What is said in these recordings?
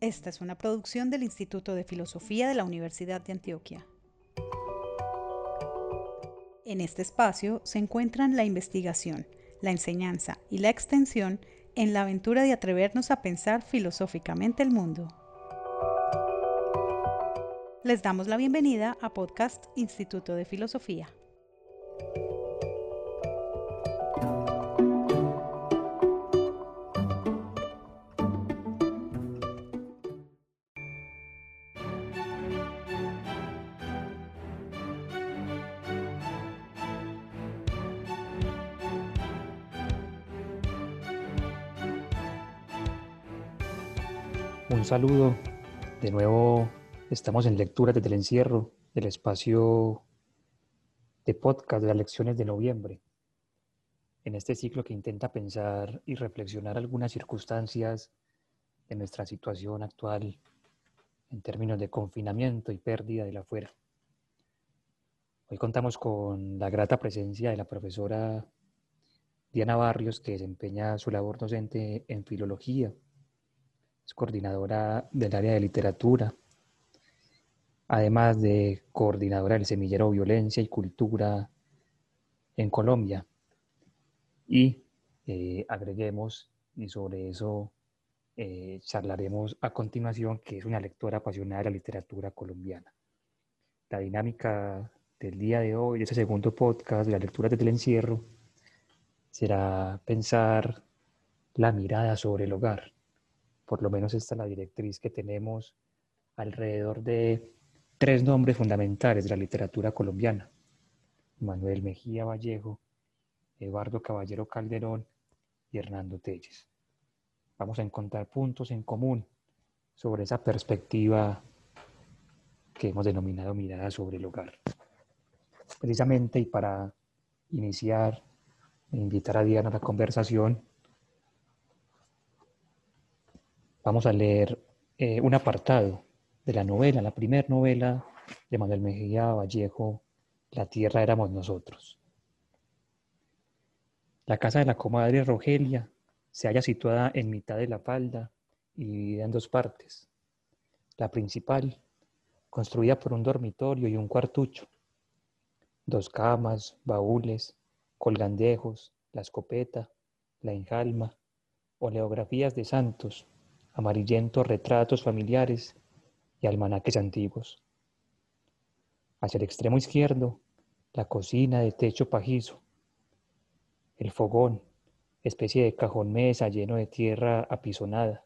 Esta es una producción del Instituto de Filosofía de la Universidad de Antioquia. En este espacio se encuentran la investigación, la enseñanza y la extensión en la aventura de atrevernos a pensar filosóficamente el mundo. Les damos la bienvenida a Podcast Instituto de Filosofía. Saludo. De nuevo estamos en lectura desde el encierro del espacio de podcast de las lecciones de noviembre. En este ciclo que intenta pensar y reflexionar algunas circunstancias de nuestra situación actual en términos de confinamiento y pérdida de la fuera. Hoy contamos con la grata presencia de la profesora Diana Barrios, que desempeña su labor docente en filología es coordinadora del área de literatura, además de coordinadora del semillero Violencia y Cultura en Colombia. Y eh, agreguemos, y sobre eso eh, charlaremos a continuación, que es una lectora apasionada de la literatura colombiana. La dinámica del día de hoy, de este segundo podcast de la lectura desde el encierro, será pensar la mirada sobre el hogar por lo menos esta es la directriz que tenemos alrededor de tres nombres fundamentales de la literatura colombiana. Manuel Mejía Vallejo, Eduardo Caballero Calderón y Hernando Telles. Vamos a encontrar puntos en común sobre esa perspectiva que hemos denominado mirada sobre el hogar. Precisamente y para iniciar invitar a Diana a la conversación, Vamos a leer eh, un apartado de la novela, la primera novela de Manuel Mejía Vallejo, La tierra éramos nosotros. La casa de la comadre Rogelia se halla situada en mitad de la falda y dividida en dos partes. La principal, construida por un dormitorio y un cuartucho. Dos camas, baúles, colgandejos, la escopeta, la enjalma, oleografías de santos, amarillentos retratos familiares y almanaques antiguos. Hacia el extremo izquierdo, la cocina de techo pajizo, el fogón, especie de cajón mesa lleno de tierra apisonada.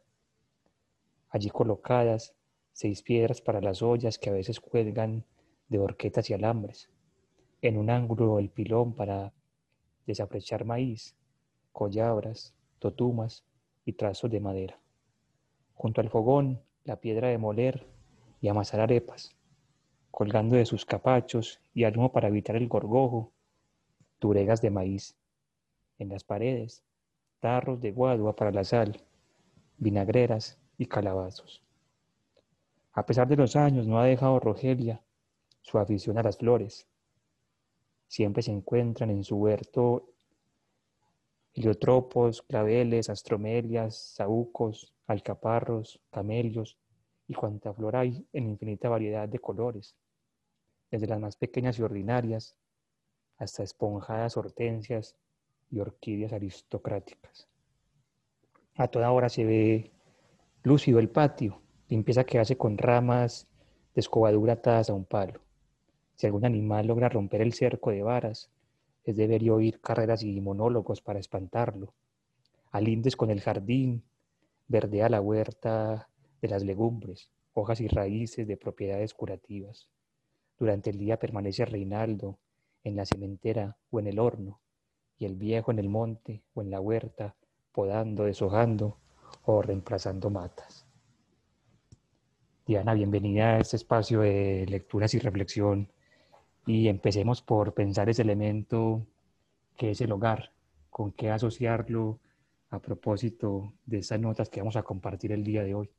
Allí colocadas seis piedras para las ollas que a veces cuelgan de horquetas y alambres. En un ángulo el pilón para desaprechar maíz, collabras, totumas y trazos de madera junto al fogón la piedra de moler y amasar arepas, colgando de sus capachos y algo para evitar el gorgojo, turegas de maíz. En las paredes, tarros de guadua para la sal, vinagreras y calabazos. A pesar de los años, no ha dejado Rogelia su afición a las flores. Siempre se encuentran en su huerto heliotropos, claveles, astromelias, saúcos, alcaparros, camelios y cuanta flor hay en infinita variedad de colores, desde las más pequeñas y ordinarias hasta esponjadas hortensias y orquídeas aristocráticas. A toda hora se ve lúcido el patio, limpieza que hace con ramas de escobadura atadas a un palo. Si algún animal logra romper el cerco de varas, es deber oír carreras y monólogos para espantarlo. Alindes con el jardín, verdea la huerta de las legumbres, hojas y raíces de propiedades curativas. Durante el día permanece Reinaldo en la cementera o en el horno, y el viejo en el monte o en la huerta, podando, deshojando o reemplazando matas. Diana, bienvenida a este espacio de lecturas y reflexión y empecemos por pensar ese elemento que es el hogar, con qué asociarlo a propósito de esas notas que vamos a compartir el día de hoy.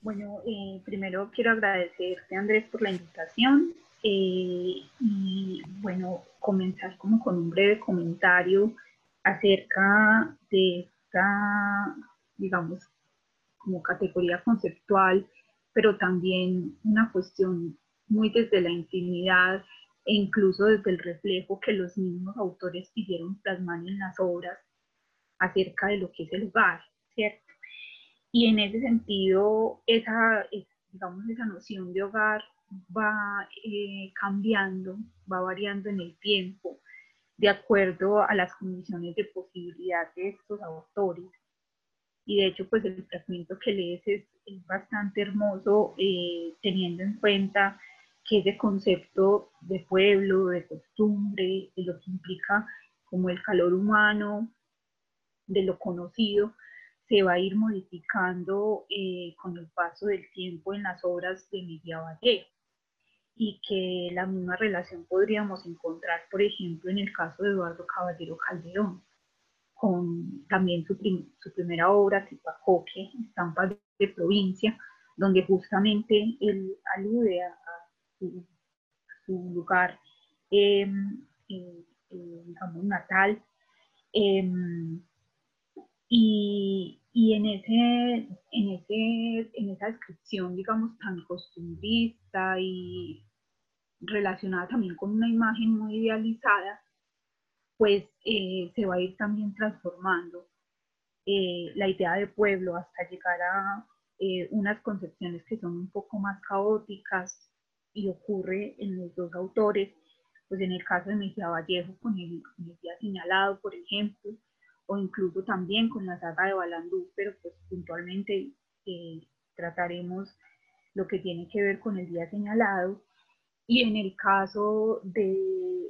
Bueno, eh, primero quiero agradecerte Andrés por la invitación eh, y bueno, comenzar como con un breve comentario acerca de esta, digamos, como categoría conceptual, pero también una cuestión muy desde la intimidad e incluso desde el reflejo que los mismos autores quisieron plasmar en las obras acerca de lo que es el hogar, ¿cierto? Y en ese sentido, esa, digamos, esa noción de hogar va eh, cambiando, va variando en el tiempo, de acuerdo a las condiciones de posibilidad de estos autores. Y de hecho, pues el fragmento que lees es, bastante hermoso, eh, teniendo en cuenta que ese concepto de pueblo, de costumbre, de lo que implica como el calor humano, de lo conocido, se va a ir modificando eh, con el paso del tiempo en las obras de Miguel Vallejo y que la misma relación podríamos encontrar, por ejemplo, en el caso de Eduardo Caballero Calderón, con también su, su primera obra, Tipacoque, Estampas de Provincia, donde justamente él alude a, su, lugar, em, eh, eh, digamos, natal. Y, y en, ese, en, ese, en esa descripción, digamos, tan costumbrista y relacionada también con una imagen muy idealizada, pues eh, se va a ir también transformando eh, la idea de pueblo hasta llegar a eh, unas concepciones que son un poco más caóticas y ocurre en los dos autores, pues en el caso de Mejía Vallejo con el, con el día señalado, por ejemplo, o incluso también con la saga de Balandú, pero pues puntualmente trataremos lo que tiene que ver con el día señalado. Y en el caso de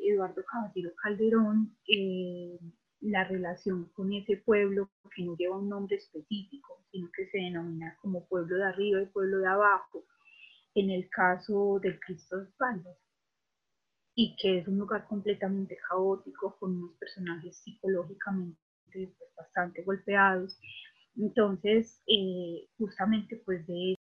Eduardo Caballero Calderón, eh, la relación con ese pueblo que no lleva un nombre específico, sino que se denomina como pueblo de arriba y pueblo de abajo, en el caso del Cristo de espaldas, y que es un lugar completamente caótico, con unos personajes psicológicamente pues, bastante golpeados. Entonces, eh, justamente pues de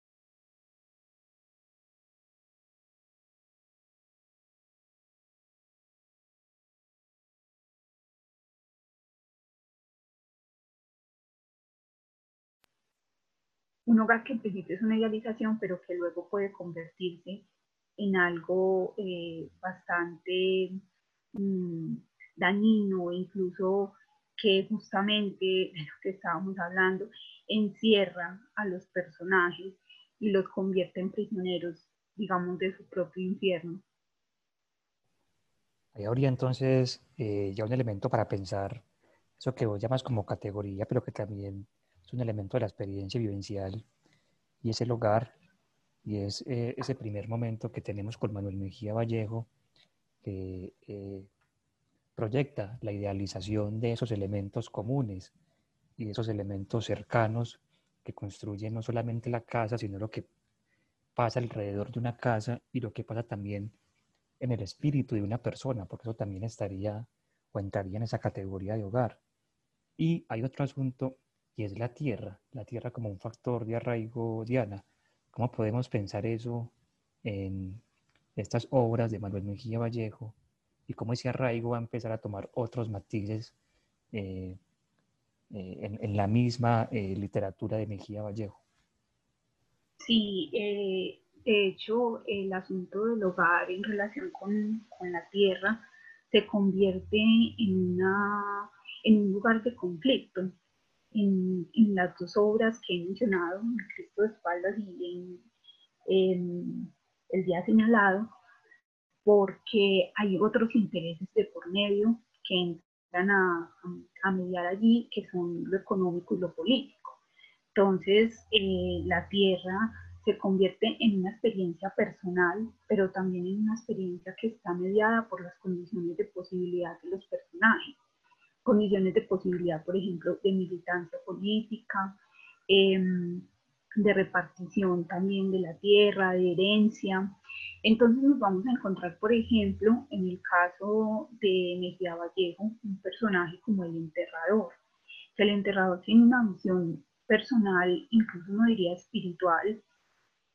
un hogar que en principio es una idealización, pero que luego puede convertirse en algo eh, bastante mm, dañino, incluso que justamente de lo que estábamos hablando, encierra a los personajes y los convierte en prisioneros, digamos, de su propio infierno. Ahí habría entonces eh, ya un elemento para pensar eso que vos llamas como categoría, pero que también es un elemento de la experiencia vivencial y es el hogar y es eh, ese primer momento que tenemos con Manuel Mejía Vallejo que eh, proyecta la idealización de esos elementos comunes y de esos elementos cercanos que construyen no solamente la casa, sino lo que pasa alrededor de una casa y lo que pasa también en el espíritu de una persona, porque eso también estaría o entraría en esa categoría de hogar. Y hay otro asunto y es la tierra, la tierra como un factor de arraigo, Diana. ¿Cómo podemos pensar eso en estas obras de Manuel Mejía Vallejo y cómo ese arraigo va a empezar a tomar otros matices eh, eh, en, la misma eh, literatura de Mejía Vallejo? Sí, de hecho, el asunto del hogar en relación con, la tierra se convierte en, una, en un lugar de conflicto en, las dos obras que he mencionado, en Cristo de espaldas y en, El día señalado, porque hay otros intereses de por medio que entran a, a, mediar allí, que son lo económico y lo político. Entonces, eh, la tierra se convierte en una experiencia personal, pero también en una experiencia que está mediada por las condiciones de posibilidad de los personajes condiciones de posibilidad, por ejemplo, de militancia política, em, de repartición también de la tierra, de herencia. Entonces nos vamos a encontrar, por ejemplo, en el caso de Mejía Vallejo, un personaje como el enterrador. el enterrador tiene una misión personal, incluso uno diría espiritual,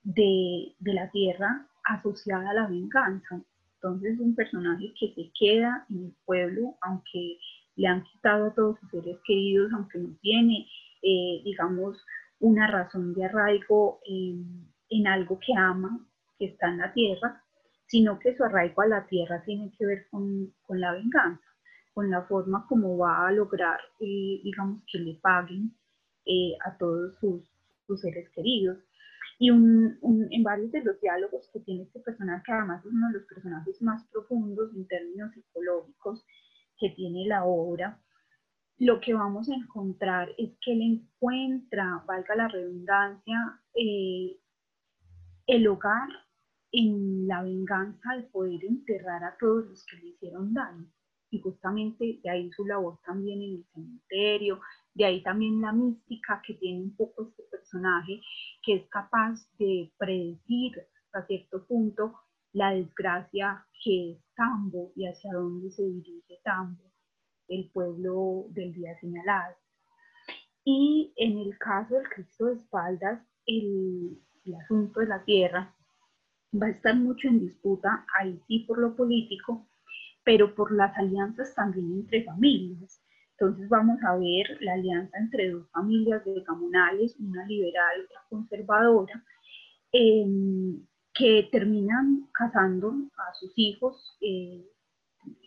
de, de la tierra asociada a la venganza. Entonces es un personaje que se queda en el pueblo, aunque le han quitado a todos sus seres queridos, aunque no tiene, eh, digamos, una razón de arraigo en algo que ama, que está en la tierra, sino que su arraigo a la tierra tiene que ver con, con la venganza, con la forma como va a lograr, eh, digamos, que le paguen eh, a todos sus, sus, seres queridos. Y en varios de los diálogos que tiene este personaje, además es uno de los personajes más profundos en términos psicológicos que tiene la obra, lo que vamos a encontrar es que él encuentra, valga la redundancia, eh, el hogar en la venganza de poder enterrar a todos los que le hicieron daño. Y justamente de ahí su labor también en el cementerio, de ahí también la mística que tiene un poco este personaje, que es capaz de predecir a cierto punto la desgracia que es Tambo y hacia dónde se dirige Tambo, el pueblo del día señalado. Y en el caso del Cristo de espaldas, el, el asunto de la tierra va a estar mucho en disputa, ahí sí por lo político, pero por las alianzas también entre familias. Entonces vamos a ver la alianza entre dos familias de gamonales, una liberal, y otra conservadora, em, que terminan casando a sus hijos eh,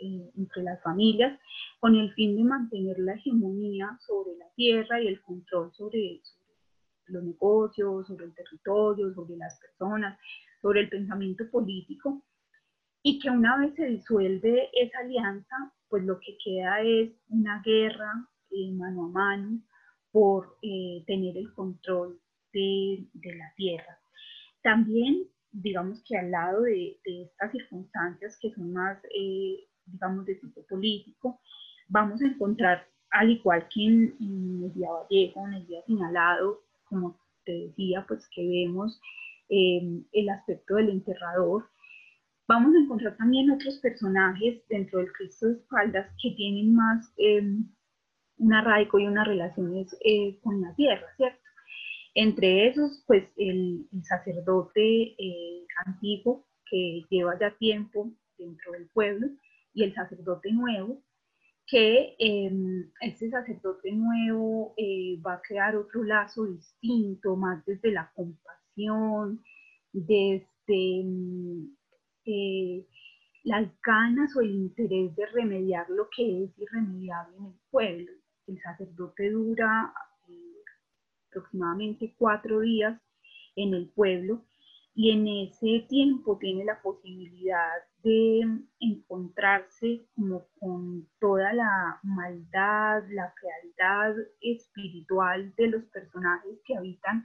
eh, entre las familias con el fin de mantener la hegemonía sobre la tierra y el control sobre los negocios, sobre el territorio, sobre las personas, sobre el pensamiento político, y que una vez se disuelve esa alianza, pues lo que queda es una guerra eh, mano a mano por eh, tener el control de, de, la tierra. También, digamos que al lado de, de estas circunstancias que son más, eh, digamos, de tipo político, vamos a encontrar, al igual que en, en el día Vallejo, en el día señalado, como te decía, pues que vemos eh, el aspecto del enterrador. Vamos a encontrar también otros personajes dentro del Cristo de espaldas que tienen más eh, un arraigo y unas relaciones eh, con la tierra, ¿cierto? Entre esos, pues el, el sacerdote antiguo que lleva ya tiempo dentro del pueblo y el sacerdote nuevo que eh, este sacerdote nuevo eh, va a crear otro lazo distinto, más desde la compasión, desde mm, eh, las ganas o el interés de remediar lo que es irremediable en el pueblo. El sacerdote dura aproximadamente cuatro días en el pueblo y en ese tiempo tiene la posibilidad de encontrarse como con toda la maldad, la fealdad espiritual de los personajes que habitan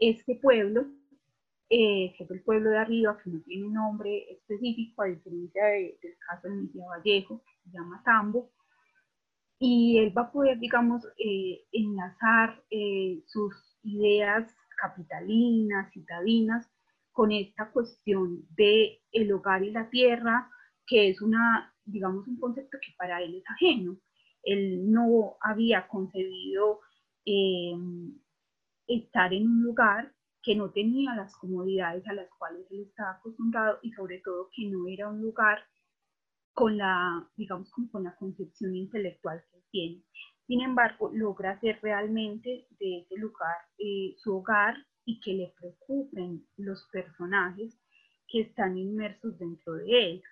este pueblo, eh, que es el pueblo de arriba, que no tiene nombre específico, a diferencia del caso de Misia Vallejo, que se llama Tambo, y él va a poder, digamos, eh, enlazar eh, sus ideas capitalinas, citadinas, con esta cuestión de el hogar y la tierra, que es una, digamos, un concepto que para él es ajeno. Él no había concebido em, estar en un lugar que no tenía las comodidades a las cuales él estaba acostumbrado y sobre todo que no era un lugar con la, digamos, con la concepción intelectual que tiene. Sin embargo, logra hacer realmente de ese lugar eh, su hogar y que le preocupen los personajes que están inmersos dentro de él,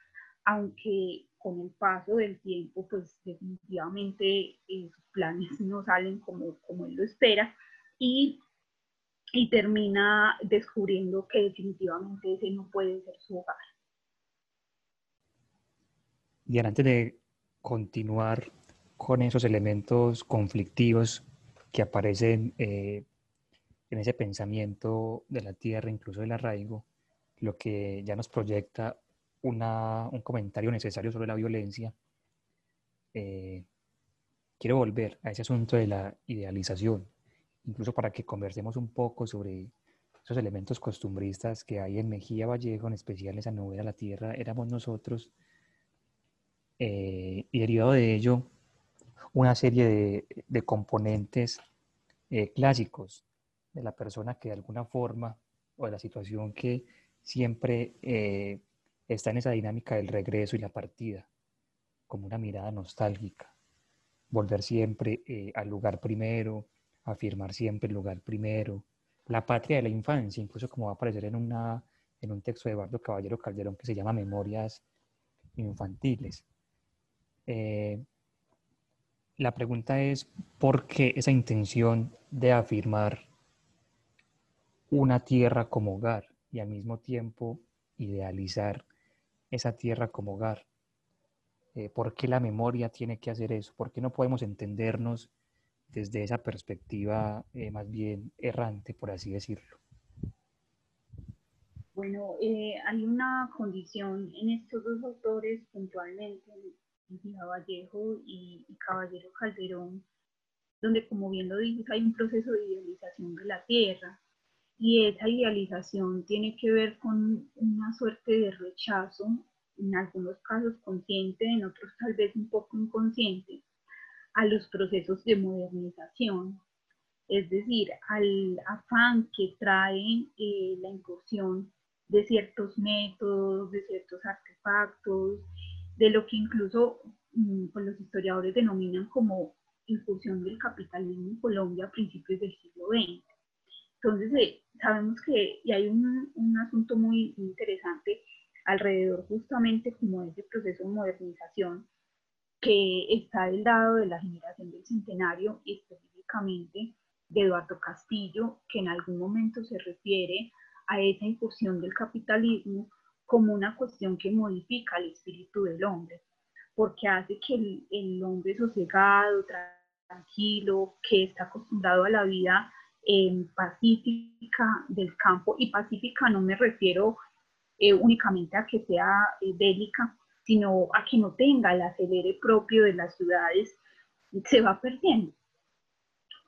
aunque con el paso del tiempo, pues definitivamente eh, sus planes no salen como, como él lo espera y, y termina descubriendo que definitivamente ese no puede ser su hogar. Y antes de continuar con esos elementos conflictivos que aparecen eh, en ese pensamiento de la tierra, incluso del arraigo, lo que ya nos proyecta un comentario necesario sobre la violencia, eh, quiero volver a ese asunto de la idealización, incluso para que conversemos un poco sobre esos elementos costumbristas que hay en Mejía Vallejo, en especial esa novela La Tierra, éramos nosotros, eh, y derivado de ello, una serie de, de componentes eh, clásicos de la persona que de alguna forma, o de la situación que siempre eh, está en esa dinámica del regreso y la partida, como una mirada nostálgica, volver siempre eh, al lugar primero, afirmar siempre el lugar primero, la patria de la infancia, incluso como va a aparecer en, una, en un texto de Eduardo Caballero Calderón que se llama Memorias Infantiles. Eh, la pregunta es, ¿por qué esa intención de afirmar una tierra como hogar y al mismo tiempo idealizar esa tierra como hogar? Eh, ¿Por qué la memoria tiene que hacer eso? ¿Por qué no podemos entendernos desde esa perspectiva eh, más bien errante, por así decirlo? Bueno, eh, hay una condición en estos dos autores puntualmente, Vallejo y, y Caballero Calderón, donde como bien lo dices, hay un proceso de idealización de la tierra y esa idealización tiene que ver con una suerte de rechazo, en algunos casos consciente, en otros tal vez un poco inconsciente, a los procesos de modernización, es decir, al afán que trae eh, la incursión de ciertos métodos, de ciertos artefactos, de lo que incluso mm, pues, los historiadores denominan como incursión del capitalismo en Colombia a principios del siglo XX. Entonces, eh, sabemos que, y hay un, un asunto muy interesante alrededor justamente como ese proceso de modernización que está del lado de la generación del centenario y específicamente de Eduardo Castillo, que en algún momento se refiere a esa incursión del capitalismo como una cuestión que modifica el espíritu del hombre, porque hace que el, el hombre sosegado, tranquilo, que está acostumbrado a la vida eh, pacífica del campo, y pacífica no me refiero eh, únicamente a que sea eh, bélica, sino a que no tenga el acelere propio de las ciudades, se va perdiendo.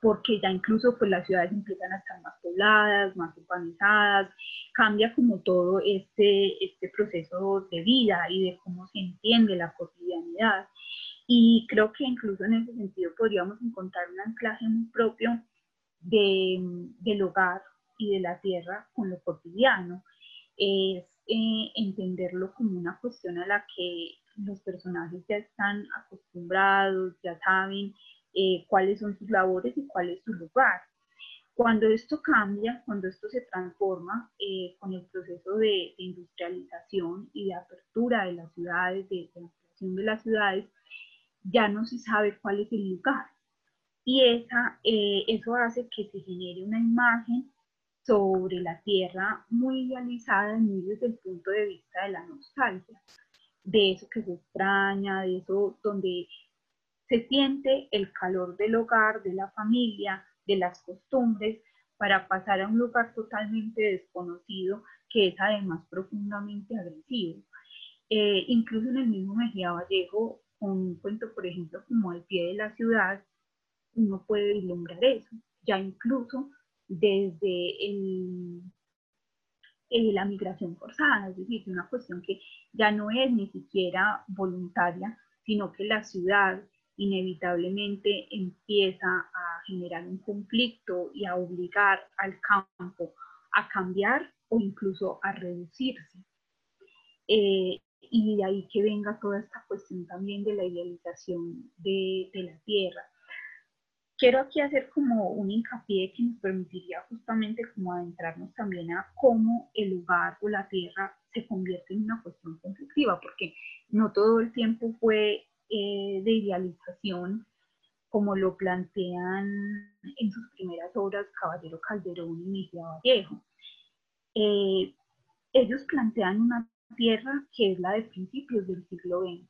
Porque ya incluso pues las ciudades empiezan a estar más pobladas, más urbanizadas, cambia como todo este, este proceso de vida y de cómo se entiende la cotidianidad. Y creo que incluso en ese sentido podríamos encontrar un anclaje muy propio de, del hogar y de la tierra con lo cotidiano. Es eh, entenderlo como una cuestión a la que los personajes ya están acostumbrados, ya saben eh, cuáles son sus labores y cuál es su lugar. Cuando esto cambia, cuando esto se transforma eh, con el proceso de, industrialización y de apertura de las ciudades, de, de ampliación de las ciudades, ya no se sabe cuál es el lugar. Y esa, eso hace que se genere una imagen sobre la tierra muy idealizada, muy desde el punto de vista de la nostalgia, de eso que se extraña, de eso donde se siente el calor del hogar, de la familia, de las costumbres, para pasar a un lugar totalmente desconocido que es además profundamente agresivo. Eh, incluso en el mismo Mejía Vallejo, un cuento, por ejemplo, como El pie de la ciudad, uno puede vislumbrar eso. Ya incluso desde el, la migración forzada, es decir, una cuestión que ya no es ni siquiera voluntaria, sino que la ciudad inevitablemente empieza a generar un conflicto y a obligar al campo a cambiar o incluso a reducirse. Eh, y de ahí que venga toda esta cuestión también de la idealización de, de la tierra. Quiero aquí hacer como un hincapié que nos permitiría justamente como adentrarnos también a cómo el lugar o la tierra se convierte en una cuestión conflictiva, porque no todo el tiempo fue eh, de idealización como lo plantean en sus primeras obras Caballero Calderón y Mejía Vallejo. Eh, ellos plantean una tierra que es la de principios del siglo XX,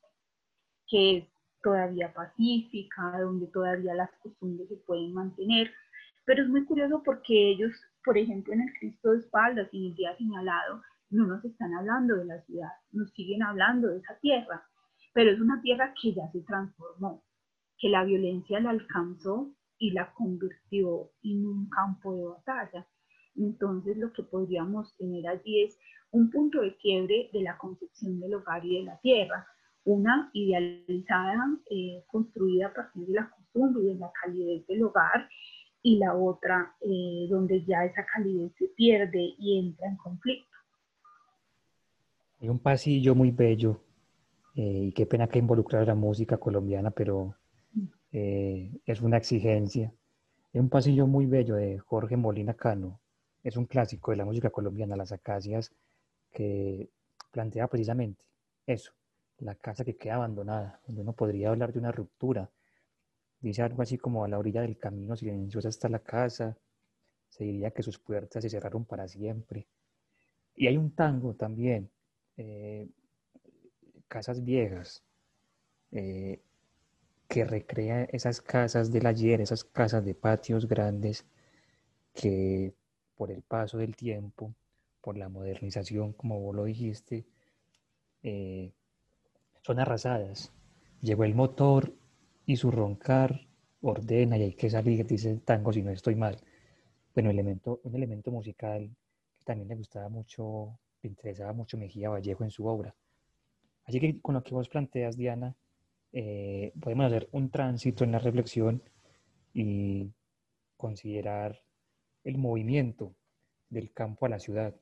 que es todavía pacífica, donde todavía las costumbres se pueden mantener. Pero es muy curioso porque ellos, por ejemplo, en el Cristo de espaldas y en el día señalado, no nos están hablando de la ciudad, nos siguen hablando de esa tierra, pero es una tierra que ya se transformó, que la violencia la alcanzó y la convirtió en un campo de batalla. Entonces lo que podríamos tener allí es un punto de quiebre de la concepción del hogar y de la tierra, una idealizada, eh, construida a partir de la costumbre y de la calidez del hogar, y la otra eh, donde ya esa calidez se pierde y entra en conflicto. Hay un pasillo muy bello, eh, y qué pena que involucrar la música colombiana, pero es una exigencia. Hay un pasillo muy bello de Jorge Molina Cano, es un clásico de la música colombiana, Las Acacias, que plantea precisamente eso, la casa que queda abandonada, donde uno podría hablar de una ruptura. Dice algo así como a la orilla del camino silenciosa está la casa, se diría que sus puertas se cerraron para siempre. Y hay un tango también, eh, Casas Viejas, eh, que recrea esas casas del ayer, esas casas de patios grandes que por el paso del tiempo, por la modernización, como vos lo dijiste, eh, son arrasadas. Llegó el motor y su roncar ordena y hay que salir, dice el tango, si no estoy mal. Bueno, elemento, un elemento musical que también le gustaba mucho, le interesaba mucho Mejía Vallejo en su obra. Así que con lo que vos planteas, Diana, eh, podemos hacer un tránsito en la reflexión y considerar el movimiento del campo a la ciudad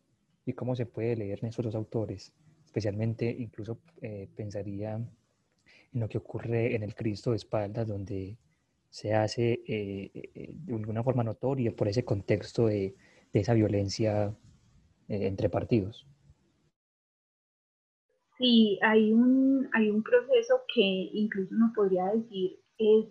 y cómo se puede leer en estos dos autores. Especialmente, incluso eh, pensaría en lo que ocurre en el Cristo de espaldas, donde se hace eh, de alguna forma notoria por ese contexto de, de esa violencia entre partidos. Sí, hay un, hay un proceso que incluso uno podría decir es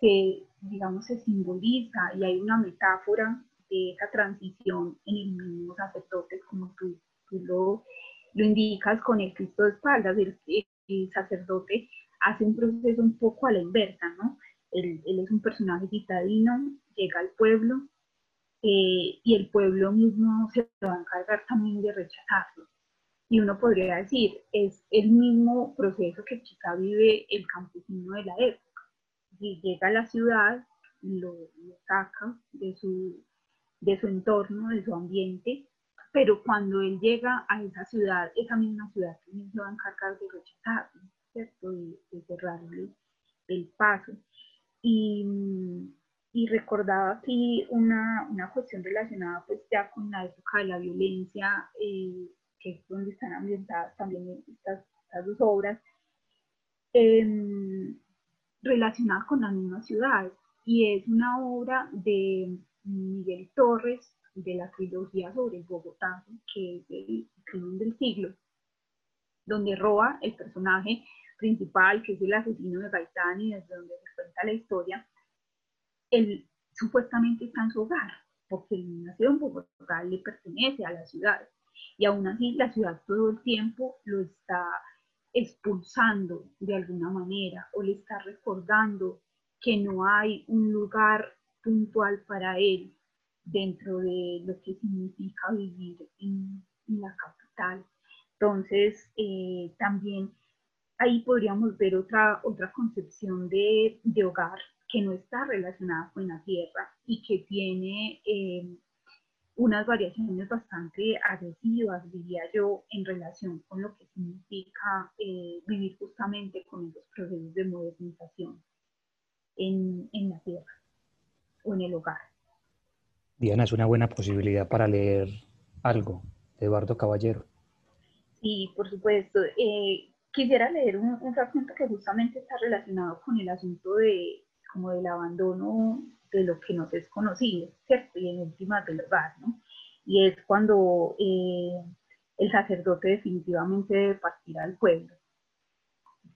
que, digamos, se simboliza y hay una metáfora de esa transición en el mismo sacerdote, como tú, lo, lo, indicas con el Cristo de espaldas. El, sacerdote hace un proceso un poco a la inversa, ¿no? Él, es un personaje citadino, llega al pueblo eh, y el pueblo mismo se va a encargar también de rechazarlo y uno podría decir, es el mismo proceso que quizá vive el campesino de la época. Y llega a la ciudad, lo, saca de su, de su entorno, de su ambiente, pero cuando él llega a esa ciudad, esa misma ciudad también se va a encargar de rechazarlo, ¿cierto? De, cerrarle el paso. Y, y recordaba aquí una, una, cuestión relacionada pues ya con la época de la violencia eh, que es donde están ambientadas también estas, dos obras, eh, relacionadas con la misma ciudad. Y es una obra de Miguel Torres, de la trilogía sobre Bogotá, que es el crimen del siglo, donde roba el personaje principal, que es el asesino de Gaitán, y desde donde se cuenta la historia, él supuestamente está en su hogar, porque el nacido en Bogotá le pertenece a la ciudad. Y aún así la ciudad todo el tiempo lo está expulsando de alguna manera o le está recordando que no hay un lugar puntual para él dentro de lo que significa vivir en, la capital. Entonces, eh, también ahí podríamos ver otra, otra concepción de, hogar que no está relacionada con la tierra y que tiene eh, unas variaciones bastante agresivas, diría yo, en relación con lo que significa eh, vivir justamente con esos procesos de modernización en, en, la tierra o en el hogar. Diana, es una buena posibilidad para leer algo de Eduardo Caballero. Sí, por supuesto. Eh, quisiera leer un, fragmento que justamente está relacionado con el asunto de como del abandono de lo que nos es conocido, ¿cierto? Y en últimas del hogar, ¿no? Y es cuando eh, el sacerdote definitivamente debe partir al pueblo.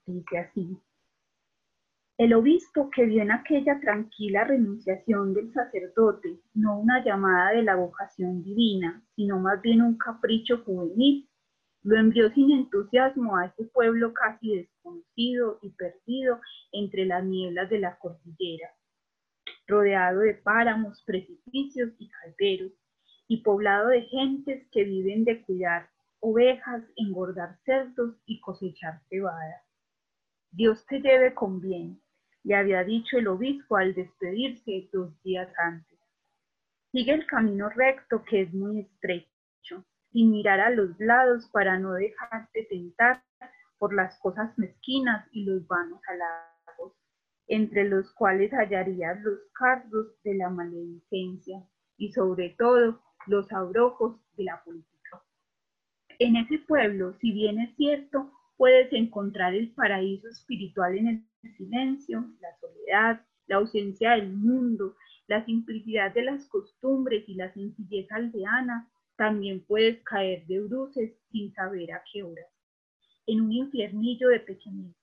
Dice así, el obispo que vio en aquella tranquila renunciación del sacerdote, no una llamada de la vocación divina, sino más bien un capricho juvenil, lo envió sin entusiasmo a ese pueblo casi desconocido y perdido entre las nieblas de la cordillera rodeado de páramos, precipicios y calderos, y poblado de gentes que viven de cuidar ovejas, engordar cerdos y cosechar cebada. Dios te lleve con bien, le había dicho el obispo al despedirse dos días antes. Sigue el camino recto que es muy estrecho, sin mirar a los lados para no dejarte tentar por las cosas mezquinas y los vanos halagos entre los cuales hallarías los cardos de la maledicencia y sobre todo los abrojos de la política. En ese pueblo, si bien es cierto, puedes encontrar el paraíso espiritual en el silencio, la soledad, la ausencia del mundo, la simplicidad de las costumbres y la sencillez aldeana, también puedes caer de bruces sin saber a qué horas, en un infiernillo de pequeñez.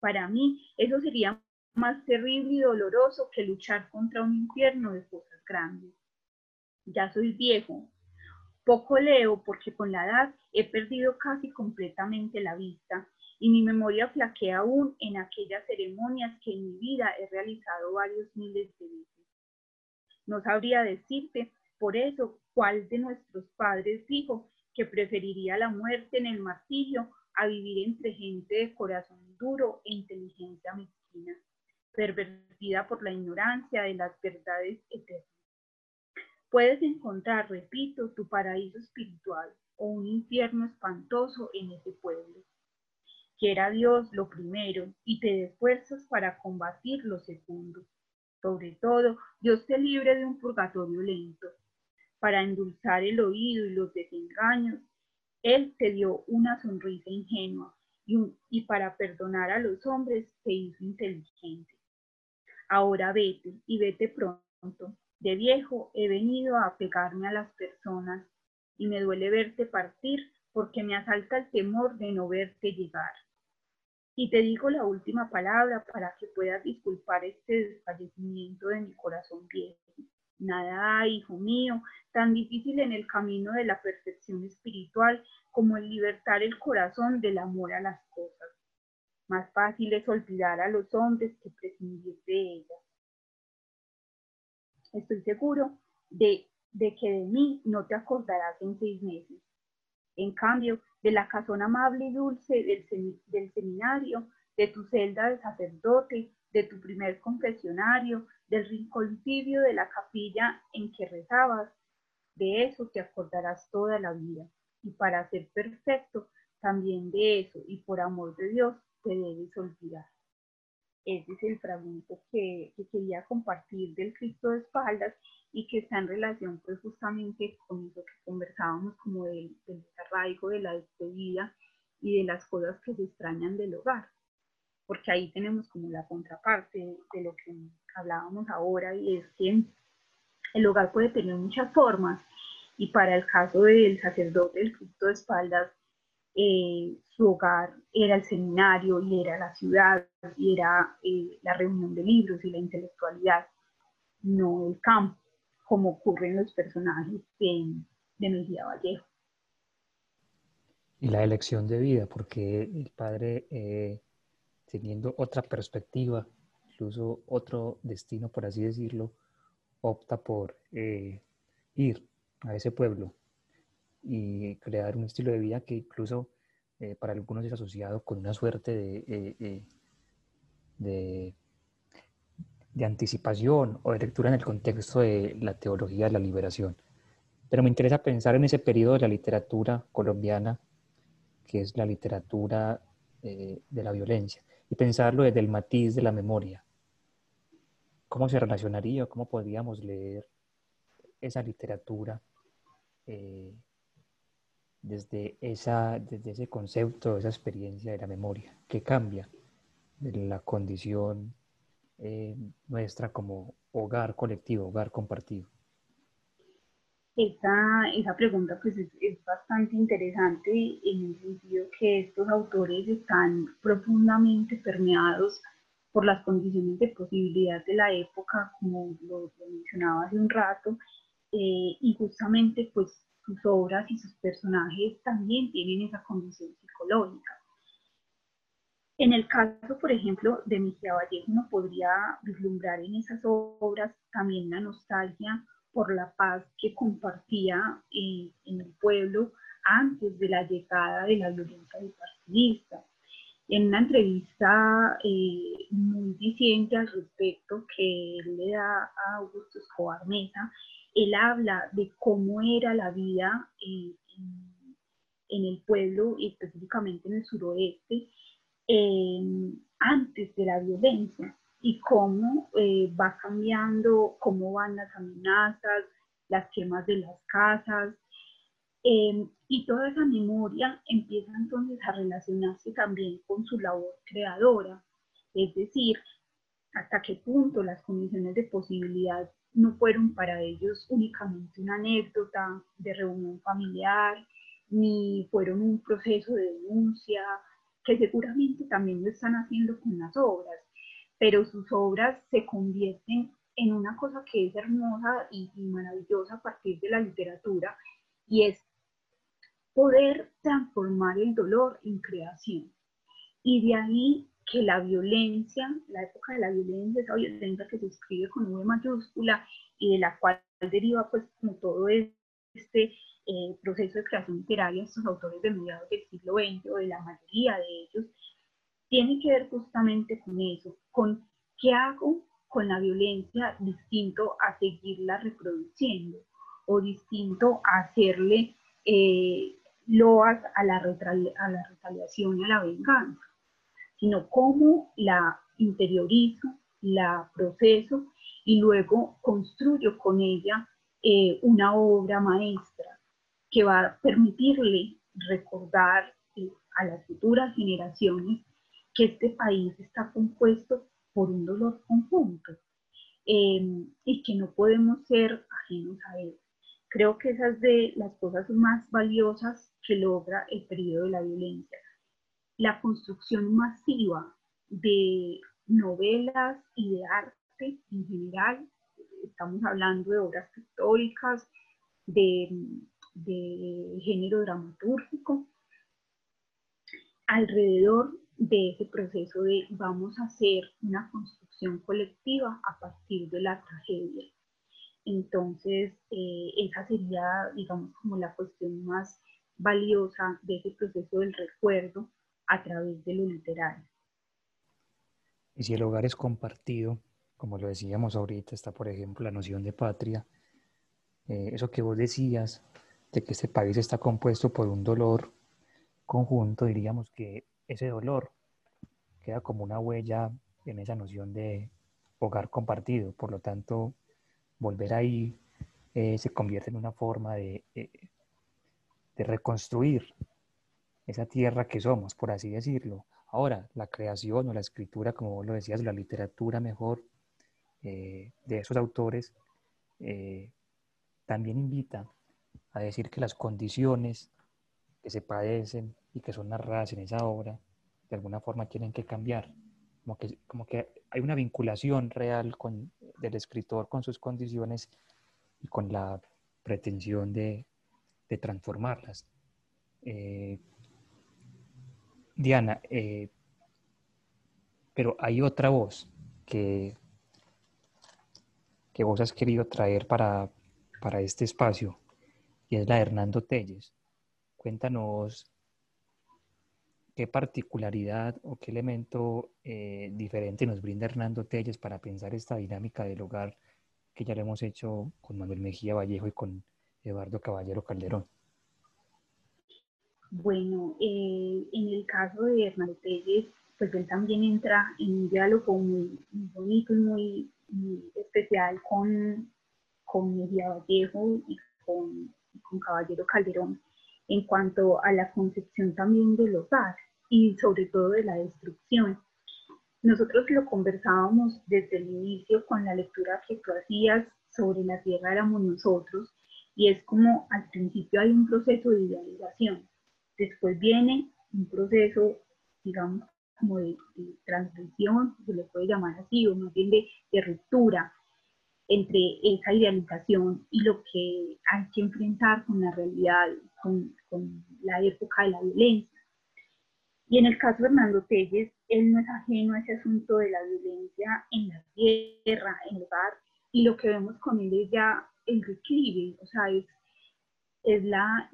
Para mí, eso sería más terrible y doloroso que luchar contra un infierno de cosas grandes. Ya soy viejo, poco leo porque con la edad he perdido casi completamente la vista y mi memoria flaquea aún en aquellas ceremonias que en mi vida he realizado varios miles de veces. No sabría decirte, por eso, cuál de nuestros padres dijo que preferiría la muerte en el martillo a vivir entre gente de corazón duro e inteligencia mezquina, pervertida por la ignorancia de las verdades eternas. Puedes encontrar, repito, tu paraíso espiritual o un infierno espantoso en ese pueblo. Quiera Dios lo primero y te dé fuerzas para combatir lo segundo. Sobre todo, Dios te libre de un purgatorio lento. Para endulzar el oído y los desengaños, Él te dio una sonrisa ingenua y, y para perdonar a los hombres te hizo inteligente. Ahora vete y vete pronto. De viejo he venido a pegarme a las personas y me duele verte partir porque me asalta el temor de no verte llegar. Y te digo la última palabra para que puedas disculpar este desfallecimiento de mi corazón viejo. Nada hijo mío, tan difícil en el camino de la perfección espiritual como el libertar el corazón del amor a las cosas. Más fácil es olvidar a los hombres que prescindir de ellas. Estoy seguro de, de que de mí no te acordarás en seis meses. En cambio, de la casona amable y dulce del, del seminario, de tu celda de sacerdote, de tu primer confesionario, del rincón tibio de la capilla en que rezabas, de eso te acordarás toda la vida. Y para ser perfecto, también de eso, y por amor de Dios, te debes olvidar. Ese es el fragmento que, quería compartir del Cristo de espaldas y que está en relación pues justamente con eso que conversábamos como del, desarraigo, de la despedida y de las cosas que se extrañan del hogar. Porque ahí tenemos como la contraparte de lo que hablábamos ahora y es que el hogar puede tener muchas formas y para el caso del sacerdote del Cristo de espaldas eh, su hogar era el seminario y era la ciudad y era eh, la reunión de libros y la intelectualidad, no el campo, como ocurre en los personajes de, de Mejía Vallejo. Y la elección de vida, porque el padre, eh, teniendo otra perspectiva, incluso otro destino, por así decirlo, opta por ir a ese pueblo y crear un estilo de vida que incluso eh, para algunos es asociado con una suerte de, eh, eh, de, de, anticipación o de lectura en el contexto de la teología de la liberación. Pero me interesa pensar en ese periodo de la literatura colombiana, que es la literatura de la violencia, y pensarlo desde el matiz de la memoria. ¿Cómo se relacionaría, cómo podríamos leer esa literatura desde, esa, desde ese concepto, esa experiencia de la memoria, que cambia de la condición eh, nuestra como hogar colectivo, hogar compartido. Esa, esa pregunta pues es, es, bastante interesante en el sentido que estos autores están profundamente permeados por las condiciones de posibilidad de la época, como lo, mencionaba hace un rato, eh, y justamente pues sus obras y sus personajes también tienen esa condición psicológica. En el caso, por ejemplo, de Mejía Vallejo, uno podría vislumbrar en esas obras también la nostalgia por la paz que compartía eh, en el pueblo antes de la llegada de la violencia bipartidista. En una entrevista eh, muy diciente al respecto que le da a Augusto Escobar Mesa, él habla de cómo era la vida en, el pueblo, y específicamente en el suroeste, antes de la violencia y cómo eh, va cambiando, cómo van las amenazas, las quemas de las casas, em, y toda esa memoria empieza entonces a relacionarse también con su labor creadora, es decir, hasta qué punto las condiciones de posibilidad no fueron para ellos únicamente una anécdota de reunión familiar, ni fueron un proceso de denuncia, que seguramente también lo están haciendo con las obras, pero sus obras se convierten en una cosa que es hermosa y, maravillosa a partir de la literatura, y es poder transformar el dolor en creación. Y de ahí que la violencia, la época de la violencia, esa violencia que se escribe con V mayúscula y de la cual deriva pues como todo este eh, proceso de creación literaria, estos autores de mediados del siglo XX o de la mayoría de ellos, tiene que ver justamente con eso, con qué hago con la violencia distinto a seguirla reproduciendo o distinto a hacerle eh, loas a la, a la retaliación y a la venganza sino cómo la interiorizo, la proceso y luego construyo con ella eh, una obra maestra que va a permitirle recordar eh, a las futuras generaciones que este país está compuesto por un dolor conjunto em, y que no podemos ser ajenos a él. Creo que esas de las cosas más valiosas que logra el periodo de la violencia la construcción masiva de novelas y de arte en general, estamos hablando de obras pictóricas, de, género dramatúrgico, alrededor de ese proceso de vamos a hacer una construcción colectiva a partir de la tragedia. Entonces, eh, esa sería, digamos, como la cuestión más valiosa de ese proceso del recuerdo a través de lo literario. Y si el hogar es compartido, como lo decíamos ahorita, está por ejemplo la noción de patria, eh, eso que vos decías, de que este país está compuesto por un dolor conjunto, diríamos que ese dolor queda como una huella en esa noción de hogar compartido, por lo tanto, volver ahí eh, se convierte en una forma de, eh, de reconstruir esa tierra que somos, por así decirlo. Ahora, la creación o la escritura, como vos lo decías, la literatura mejor eh, de esos autores, eh, también invita a decir que las condiciones que se padecen y que son narradas en esa obra, de alguna forma tienen que cambiar. Como que, como que hay una vinculación real con, del escritor con sus condiciones y con la pretensión de, de transformarlas. Eh, Diana, eh, pero hay otra voz que, que vos has querido traer para, este espacio y es la de Hernando Telles. Cuéntanos qué particularidad o qué elemento eh, diferente nos brinda Hernando Telles para pensar esta dinámica del hogar que ya lo hemos hecho con Manuel Mejía Vallejo y con Eduardo Caballero Calderón. Bueno, eh, en el caso de Hernán Telles, pues él también entra en un diálogo muy, bonito y muy, especial con, con Vallejo y con, con Caballero Calderón en cuanto a la concepción también del hogar y sobre todo de la destrucción. Nosotros lo conversábamos desde el inicio con la lectura que tú hacías sobre la tierra éramos nosotros y es como al principio hay un proceso de idealización Después viene un proceso, digamos, como de, transgresión, se le puede llamar así, o más bien de, ruptura entre esa idealización y lo que hay que enfrentar con la realidad, con, con, la época de la violencia. Y en el caso de Hernando Telles, él no es ajeno a ese asunto de la violencia en la tierra, en el hogar, y lo que vemos con él es ya el declive, o sea, es es la,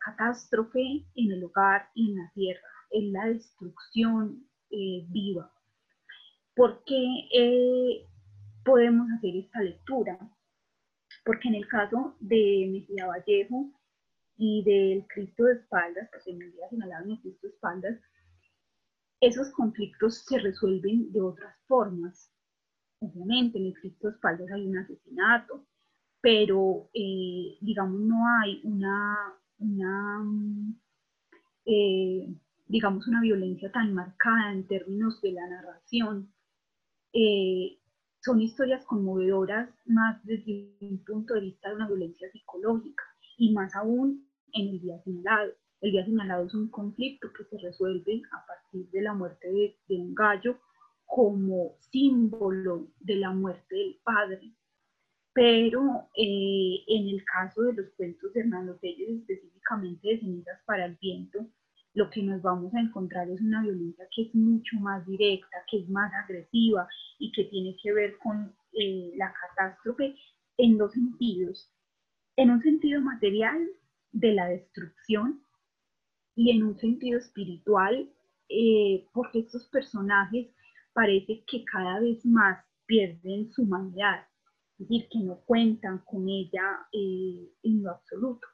catástrofe en el hogar y en la tierra, es la destrucción eh, viva. ¿Por qué eh, podemos hacer esta lectura? Porque en el caso de Mejía Vallejo y del Cristo de espaldas, que se me señalado en el Cristo de espaldas, esos conflictos se resuelven de otras formas. Obviamente, en el Cristo de espaldas hay un asesinato, pero eh, digamos no hay una, eh, digamos una violencia tan marcada en términos de la narración eh, son historias conmovedoras más desde un punto de vista de una violencia psicológica y más aún en el día señalado. El día señalado es un conflicto que se resuelve a partir de la muerte de un gallo como símbolo de la muerte del padre. Pero eh, en el caso de los cuentos de Hernando Telles, específicamente de Cenizas para el Viento, lo que nos vamos a encontrar es una violencia que es mucho más directa, que es más agresiva y que tiene que ver con eh, la catástrofe en dos sentidos. En un sentido material de la destrucción y en un sentido espiritual, eh, porque estos personajes parece que cada vez más pierden su humanidad, es decir, que no cuentan con ella eh, en lo absoluto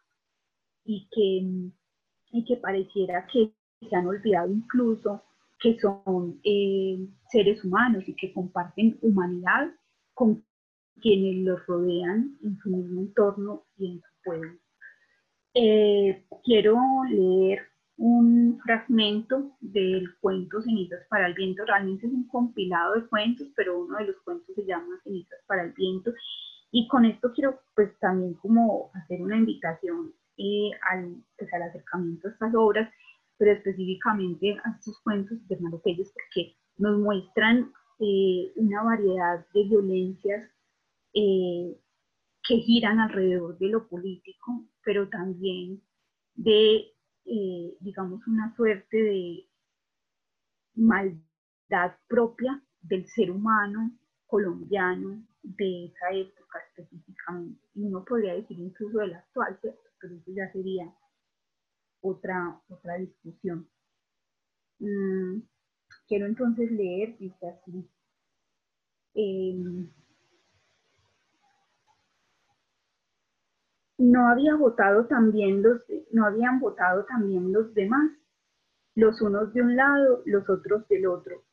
y que, y que pareciera que se han olvidado incluso que son eh, seres humanos y que comparten humanidad con quienes los rodean en su mismo entorno y en su pueblo. Eh, quiero leer un fragmento del cuento Cenizas para el Viento. Realmente es un compilado de cuentos, pero uno de los cuentos se llama Cenizas para el Viento. Y con esto quiero pues también como hacer una invitación eh, al, pues, al acercamiento a estas obras, pero específicamente a estos cuentos de Hernando porque nos muestran eh, una variedad de violencias eh, que giran alrededor de lo político, pero también de eh, digamos, una suerte de maldad propia del ser humano colombiano de esa época específicamente. Y uno podría decir incluso del actual, pero eso ya sería otra, otra discusión. Mm, quiero entonces leer, dice así. Em, no había votado también los, no habían votado también los demás, los unos de un lado, los otros del otro,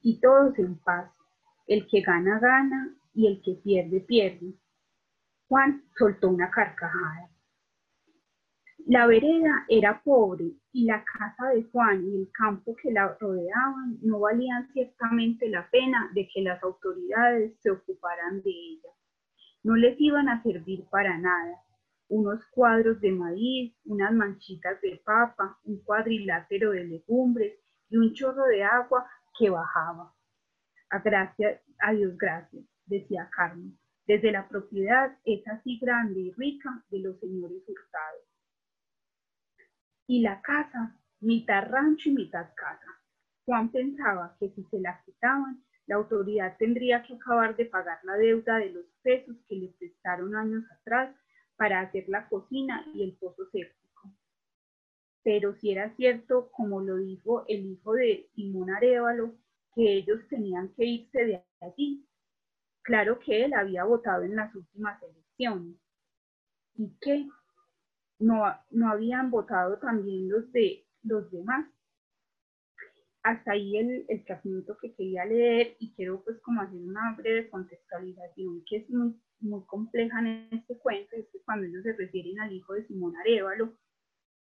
y todos en paz. El que gana, gana, y el que pierde, pierde. Juan soltó una carcajada. La vereda era pobre y la casa de Juan y el campo que la rodeaban no valían ciertamente la pena de que las autoridades se ocuparan de ella no les iban a servir para nada. Unos cuadros de maíz, unas manchitas de papa, un cuadrilátero de legumbres y un chorro de agua que bajaba. A, gracias, a Dios gracias, decía Carmen, desde la propiedad es así grande y rica de los señores hurtados. Y la casa, mitad rancho y mitad casa. Juan pensaba que si se la quitaban, la autoridad tendría que acabar de pagar la deuda de los pesos que le prestaron años atrás para hacer la cocina y el pozo séptico. Pero si era cierto, como lo dijo el hijo de Simón Arevalo, que ellos tenían que irse de allí. Claro que él había votado en las últimas elecciones. ¿Y qué? No, no habían votado también los de los demás hasta ahí el, el fragmento que quería leer y quiero pues como hacer una breve contextualización que es muy, muy compleja en este cuento, es que cuando ellos se refieren al hijo de Simón Arevalo,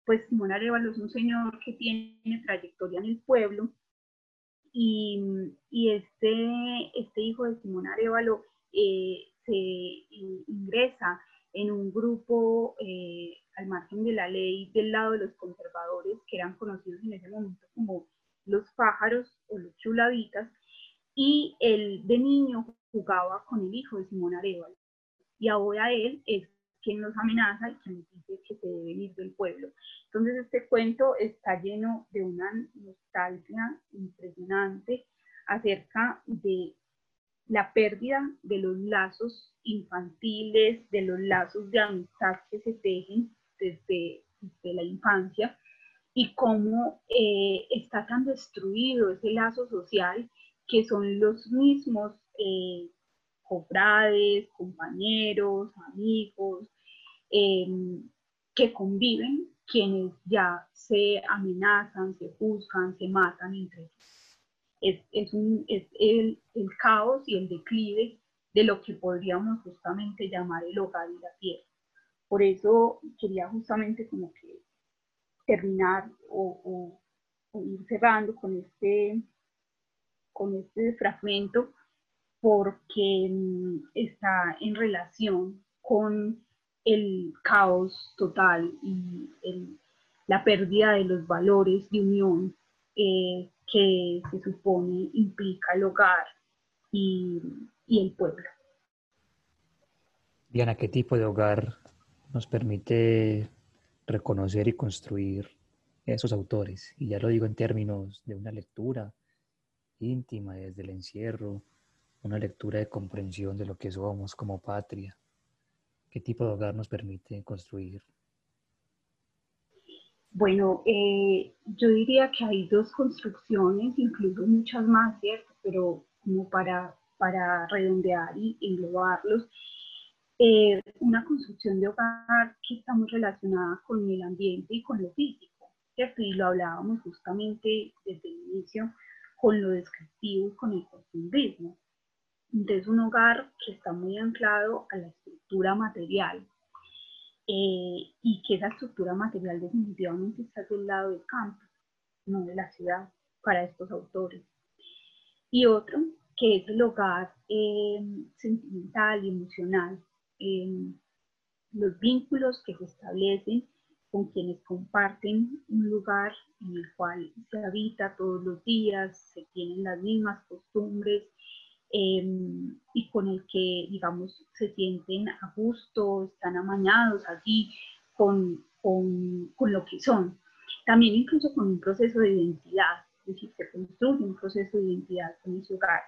pues Simón Arevalo es un señor que tiene trayectoria en el pueblo y, y este, este hijo de Simón Arevalo eh, se ingresa en un grupo eh, al margen de la ley del lado de los conservadores que eran conocidos en ese momento como pájaros o los chulavitas, y él de niño jugaba con el hijo de Simón Arevalo. Y ahora él es quien los amenaza y quien dice que se debe ir del pueblo. Entonces este cuento está lleno de una nostalgia impresionante acerca de la pérdida de los lazos infantiles, de los lazos de amistad que se tejen desde, desde la infancia y cómo eh, está tan destruido ese lazo social que son los mismos eh, compañeros, amigos, em, que conviven, quienes ya se amenazan, se juzgan, se matan entre ellos. Es, un, es el, el, caos y el declive de lo que podríamos justamente llamar el hogar y la tierra. Por eso quería justamente como que terminar o, ir cerrando con este, con este fragmento porque mm, está en relación con el caos total y la pérdida de los valores de unión eh, que se supone implica el hogar y, y el pueblo. Diana, ¿qué tipo de hogar nos permite reconocer y construir esos autores? Y ya lo digo en términos de una lectura íntima desde el encierro, una lectura de comprensión de lo que somos como patria. ¿Qué tipo de hogar nos permite construir? Bueno, eh, yo diría que hay dos construcciones, incluso muchas más, ¿cierto? Pero como para, para redondear y englobarlos, eh, una construcción de hogar que está muy relacionada con el ambiente y con lo físico, ¿cierto? Y lo hablábamos justamente desde el inicio con lo descriptivo y con el costumbrismo. Entonces, un hogar que está muy anclado a la estructura material eh, y que esa estructura material definitivamente está del lado del campo, no de la ciudad, para estos autores. Y otro, que es el hogar eh, sentimental y emocional, eh, los vínculos que se establecen con quienes comparten un lugar en el cual se habita todos los días, se tienen las mismas costumbres em, y con el que, digamos, se sienten a gusto, están amañados allí con, con, con lo que son. También incluso con un proceso de identidad, es decir, se construye un proceso de identidad con ese hogar.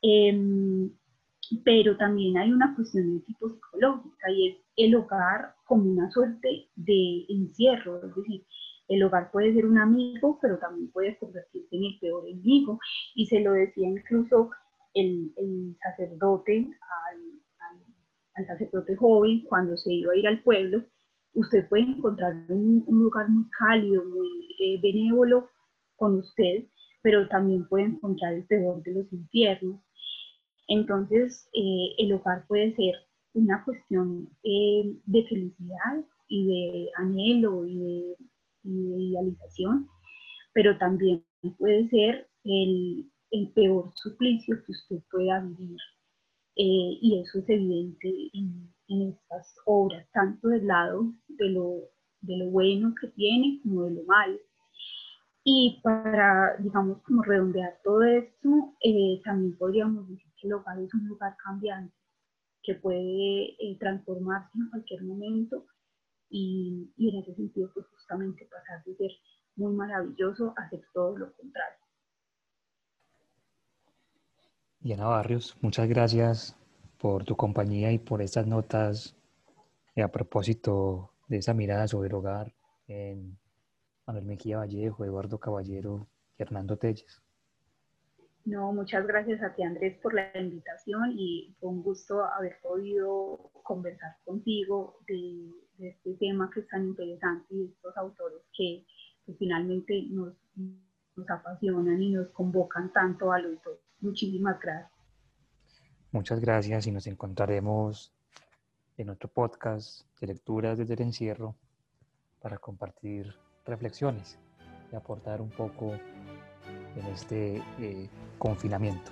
Eh, pero también hay una cuestión de tipo psicológica y es el hogar como una suerte de encierro, es decir, el hogar puede ser un amigo, pero también puede convertirse en el peor enemigo. Y se lo decía incluso el, sacerdote al, sacerdote joven cuando se iba a ir al pueblo. Usted puede encontrar un, un lugar muy cálido, muy eh, benévolo con usted, pero también puede encontrar el peor de los infiernos entonces, eh, el hogar puede ser una cuestión eh, de felicidad y de anhelo y de, idealización, pero también puede ser el, peor suplicio que usted pueda vivir. Eh, y eso es evidente en, estas obras, tanto del lado de lo, de lo bueno que tiene como de lo malo. Y para, digamos, como redondear todo esto, también podríamos decir el hogar es un lugar cambiante que puede eh, transformarse en cualquier momento y, en ese sentido pues justamente pasar de ser muy maravilloso a ser todo lo contrario. Diana Barrios, muchas gracias por tu compañía y por estas notas a propósito de esa mirada sobre el hogar en Manuel Mejía Vallejo, Eduardo Caballero y Hernando Telles. No, muchas gracias a ti Andrés por la invitación y fue un gusto haber podido conversar contigo de, este tema que es tan interesante y de estos autores que, finalmente nos, nos, apasionan y nos convocan tanto a los dos. Muchísimas gracias. Muchas gracias y nos encontraremos en otro podcast de lecturas desde el encierro para compartir reflexiones y aportar un poco en este eh, confinamiento.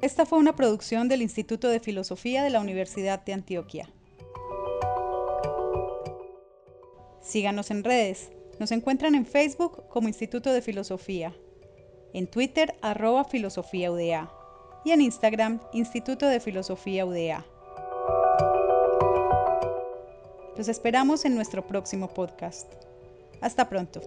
Esta fue una producción del Instituto de Filosofía de la Universidad de Antioquia. Síganos en redes. Nos encuentran en Facebook como Instituto de Filosofía, en Twitter arroba filosofía y en Instagram Instituto de Filosofía UDA. Los esperamos en nuestro próximo podcast. Hasta pronto.